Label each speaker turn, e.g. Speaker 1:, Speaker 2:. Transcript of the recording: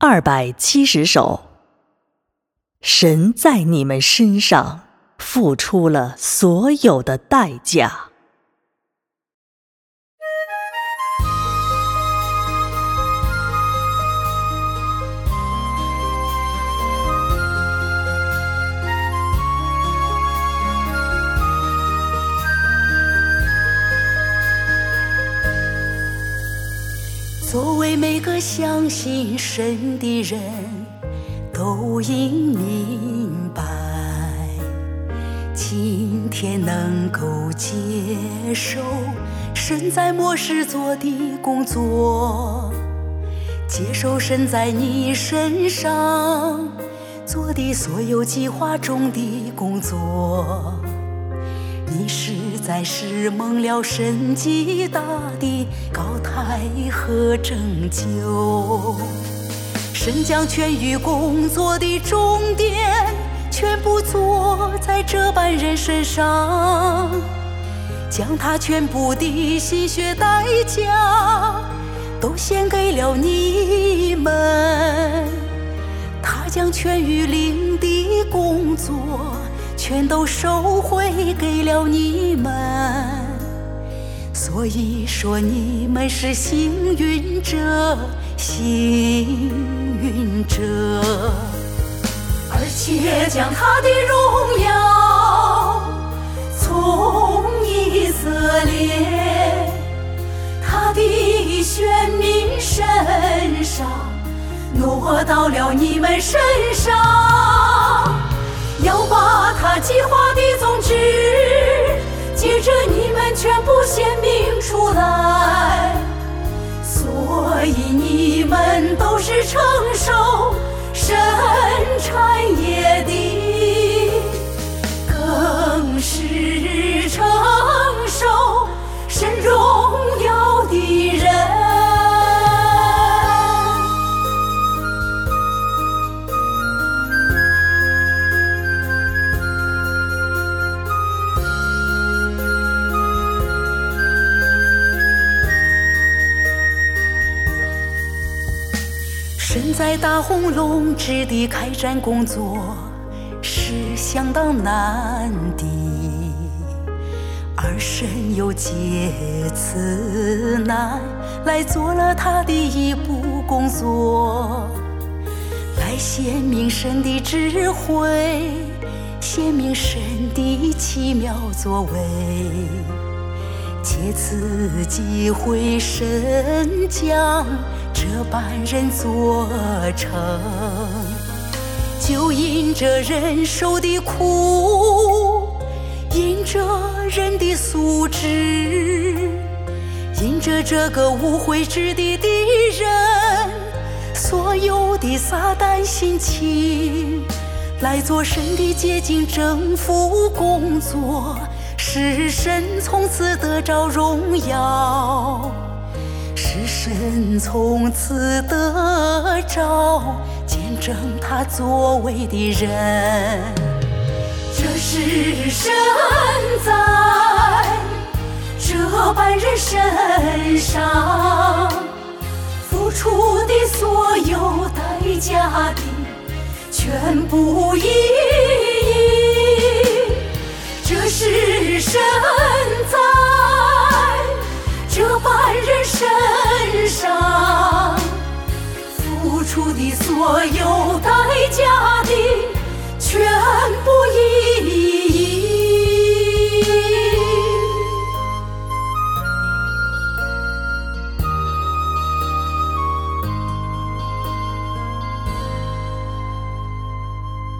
Speaker 1: 二百七十首，神在你们身上付出了所有的代价。
Speaker 2: 为每个相信神的人，都应明白，今天能够接受神在末世做的工作，接受神在你身上做的所有计划中的工作。你实在是蒙了神极大的高台和拯救，神将全域工作的终点全部做在这般人身上，将他全部的心血代价都献给了你们，他将全域领的工作。全都收回给了你们，所以说你们是幸运者，幸运者，而且将他的荣耀从以色列他的选民身上挪到了你们身上。要把他计划的宗旨，全部显明出来，所以你们都是成熟身在大红龙之地开展工作是相当难的，而神又借此难来做了他的一步工作，来显明神的智慧，显明神的奇妙作为，借此机会神将。这般人做成，就因着人受的苦，因着人的素质，因着这个无悔之地的人，所有的撒旦心情，来做神的洁净征服工作，使神从此得着荣耀。是神从此得着见证他作为的人，这是神在这般人身上付出的所有代价的全部意付的所有代价。